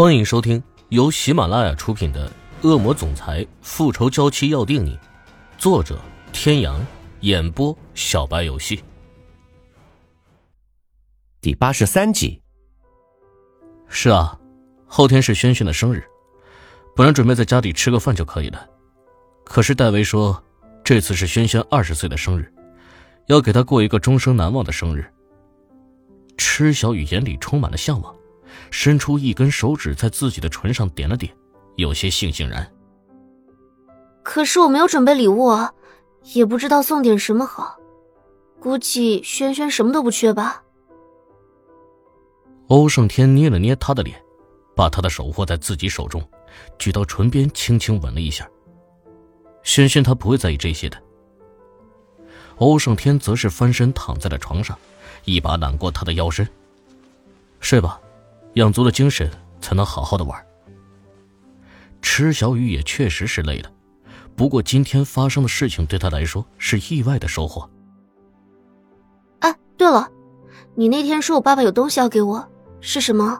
欢迎收听由喜马拉雅出品的《恶魔总裁复仇娇妻要定你》，作者：天阳，演播：小白游戏。第八十三集。是啊，后天是轩轩的生日，本来准备在家里吃个饭就可以了，可是戴维说，这次是轩轩二十岁的生日，要给他过一个终生难忘的生日。池小雨眼里充满了向往。伸出一根手指，在自己的唇上点了点，有些悻悻然。可是我没有准备礼物啊，也不知道送点什么好，估计轩轩什么都不缺吧。欧胜天捏了捏他的脸，把他的手握在自己手中，举到唇边，轻轻吻了一下。轩轩他不会在意这些的。欧胜天则是翻身躺在了床上，一把揽过他的腰身，睡吧。养足了精神，才能好好的玩。池小雨也确实是累了，不过今天发生的事情对他来说是意外的收获。哎，对了，你那天说我爸爸有东西要给我，是什么？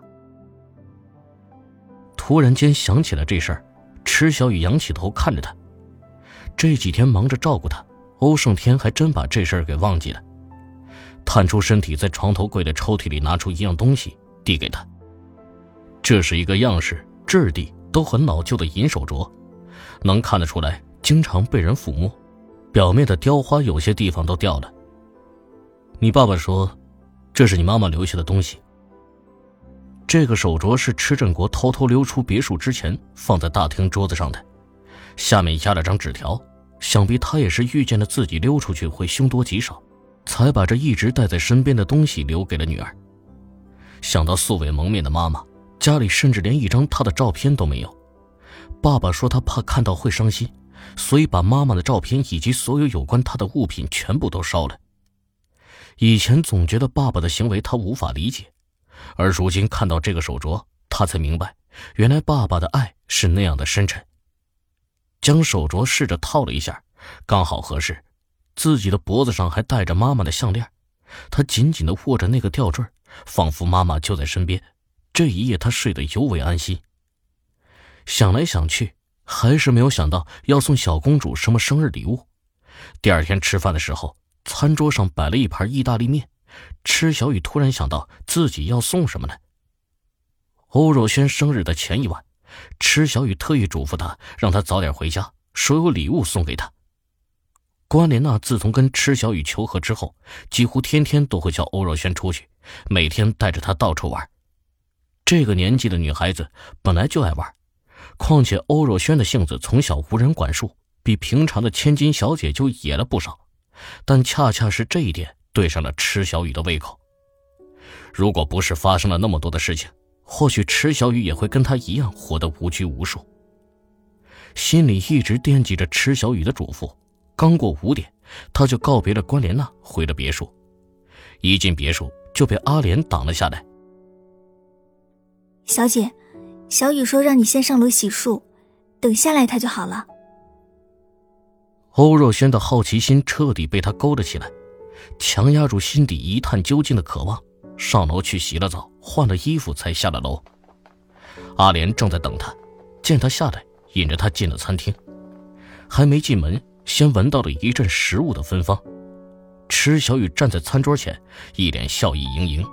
突然间想起了这事儿，池小雨仰起头看着他。这几天忙着照顾他，欧胜天还真把这事儿给忘记了。探出身体，在床头柜的抽屉里拿出一样东西，递给他。这是一个样式、质地都很老旧的银手镯，能看得出来经常被人抚摸，表面的雕花有些地方都掉了。你爸爸说，这是你妈妈留下的东西。这个手镯是池振国偷偷溜出别墅之前放在大厅桌子上的，下面压了张纸条，想必他也是预见了自己溜出去会凶多吉少，才把这一直带在身边的东西留给了女儿。想到素未蒙面的妈妈。家里甚至连一张他的照片都没有。爸爸说他怕看到会伤心，所以把妈妈的照片以及所有有关他的物品全部都烧了。以前总觉得爸爸的行为他无法理解，而如今看到这个手镯，他才明白，原来爸爸的爱是那样的深沉。将手镯试着套了一下，刚好合适。自己的脖子上还戴着妈妈的项链，他紧紧的握着那个吊坠，仿佛妈妈就在身边。这一夜，他睡得尤为安心。想来想去，还是没有想到要送小公主什么生日礼物。第二天吃饭的时候，餐桌上摆了一盘意大利面。池小雨突然想到自己要送什么呢？欧若轩生日的前一晚，池小雨特意嘱咐他，让他早点回家，说有礼物送给他。关莲娜自从跟池小雨求和之后，几乎天天都会叫欧若轩出去，每天带着他到处玩。这个年纪的女孩子本来就爱玩，况且欧若轩的性子从小无人管束，比平常的千金小姐就野了不少。但恰恰是这一点对上了池小雨的胃口。如果不是发生了那么多的事情，或许池小雨也会跟他一样活得无拘无束。心里一直惦记着池小雨的嘱咐。刚过五点，他就告别了关莲娜，回了别墅。一进别墅就被阿莲挡了下来。小姐，小雨说让你先上楼洗漱，等下来她就好了。欧若轩的好奇心彻底被他勾了起来，强压住心底一探究竟的渴望，上楼去洗了澡，换了衣服才下了楼。阿莲正在等他，见他下来，引着他进了餐厅。还没进门，先闻到了一阵食物的芬芳。池小雨站在餐桌前，一脸笑意盈盈。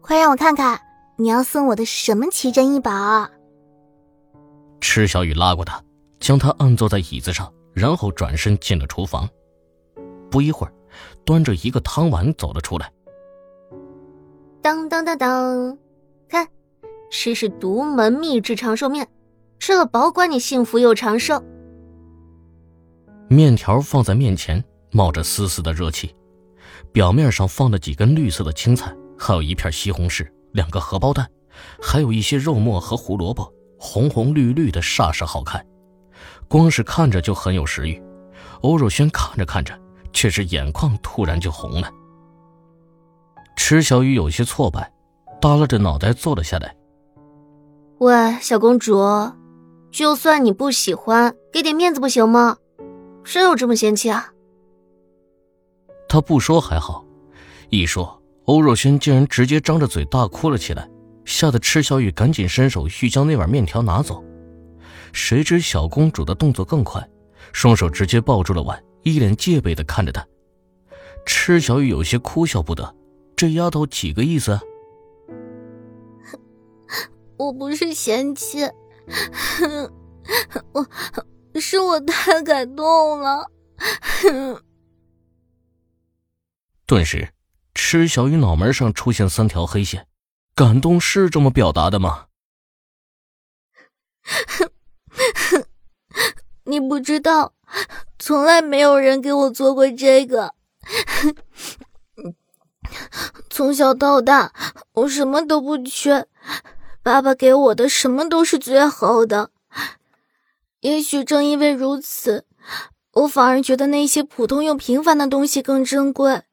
快让我看看。你要送我的什么奇珍异宝？池小雨拉过他，将他按坐在椅子上，然后转身进了厨房。不一会儿，端着一个汤碗走了出来。当当当当，看，吃是独门秘制长寿面，吃了保管你幸福又长寿。面条放在面前，冒着丝丝的热气，表面上放了几根绿色的青菜，还有一片西红柿。两个荷包蛋，还有一些肉末和胡萝卜，红红绿绿的，煞是好看。光是看着就很有食欲。欧若轩看着看着，却是眼眶突然就红了。池小雨有些挫败，耷拉着脑袋坐了下来。喂，小公主，就算你不喜欢，给点面子不行吗？真有这么嫌弃啊？他不说还好，一说。欧若轩竟然直接张着嘴大哭了起来，吓得池小雨赶紧伸手欲将那碗面条拿走，谁知小公主的动作更快，双手直接抱住了碗，一脸戒备的看着他。池小雨有些哭笑不得，这丫头几个意思？我不是嫌弃，我是我太感动了。顿时，池小雨脑门上出现三条黑线。感动是这么表达的吗？你不知道，从来没有人给我做过这个。从小到大，我什么都不缺，爸爸给我的什么都是最好的。也许正因为如此，我反而觉得那些普通又平凡的东西更珍贵。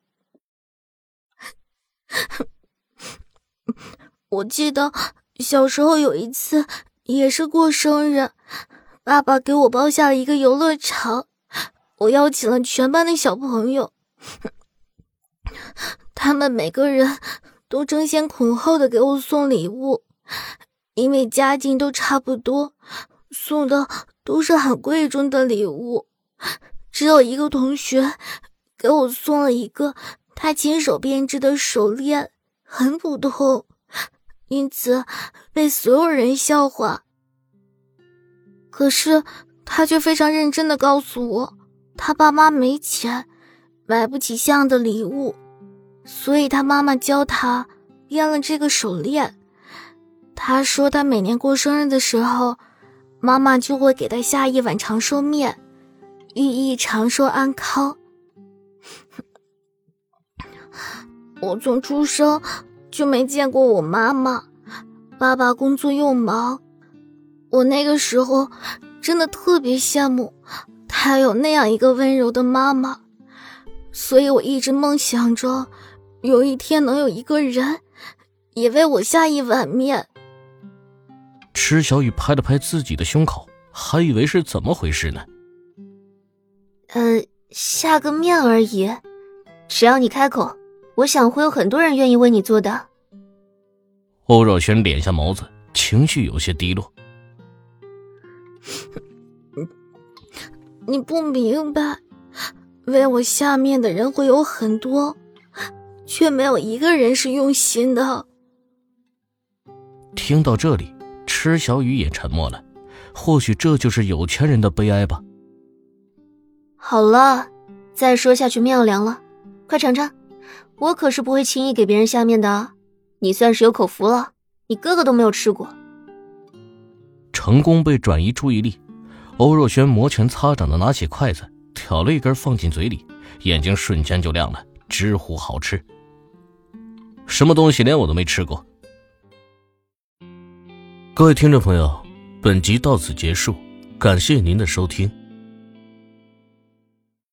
我记得小时候有一次，也是过生日，爸爸给我包下了一个游乐场，我邀请了全班的小朋友，他们每个人都争先恐后的给我送礼物，因为家境都差不多，送的都是很贵重的礼物，只有一个同学给我送了一个他亲手编织的手链，很普通。因此被所有人笑话。可是他却非常认真的告诉我，他爸妈没钱，买不起像样的礼物，所以他妈妈教他编了这个手链。他说他每年过生日的时候，妈妈就会给他下一碗长寿面，寓意长寿安康。我从出生。就没见过我妈妈，爸爸工作又忙，我那个时候真的特别羡慕他有那样一个温柔的妈妈，所以我一直梦想着有一天能有一个人也为我下一碗面。池小雨拍了拍自己的胸口，还以为是怎么回事呢？呃，下个面而已，只要你开口。我想会有很多人愿意为你做的。欧若轩敛下眸子，情绪有些低落。你不明白，为我下面的人会有很多，却没有一个人是用心的。听到这里，池小雨也沉默了。或许这就是有钱人的悲哀吧。好了，再说下去面要凉了，快尝尝。我可是不会轻易给别人下面的，你算是有口福了。你哥哥都没有吃过。成功被转移注意力，欧若轩摩拳擦掌的拿起筷子，挑了一根放进嘴里，眼睛瞬间就亮了，直呼好吃。什么东西连我都没吃过？各位听众朋友，本集到此结束，感谢您的收听。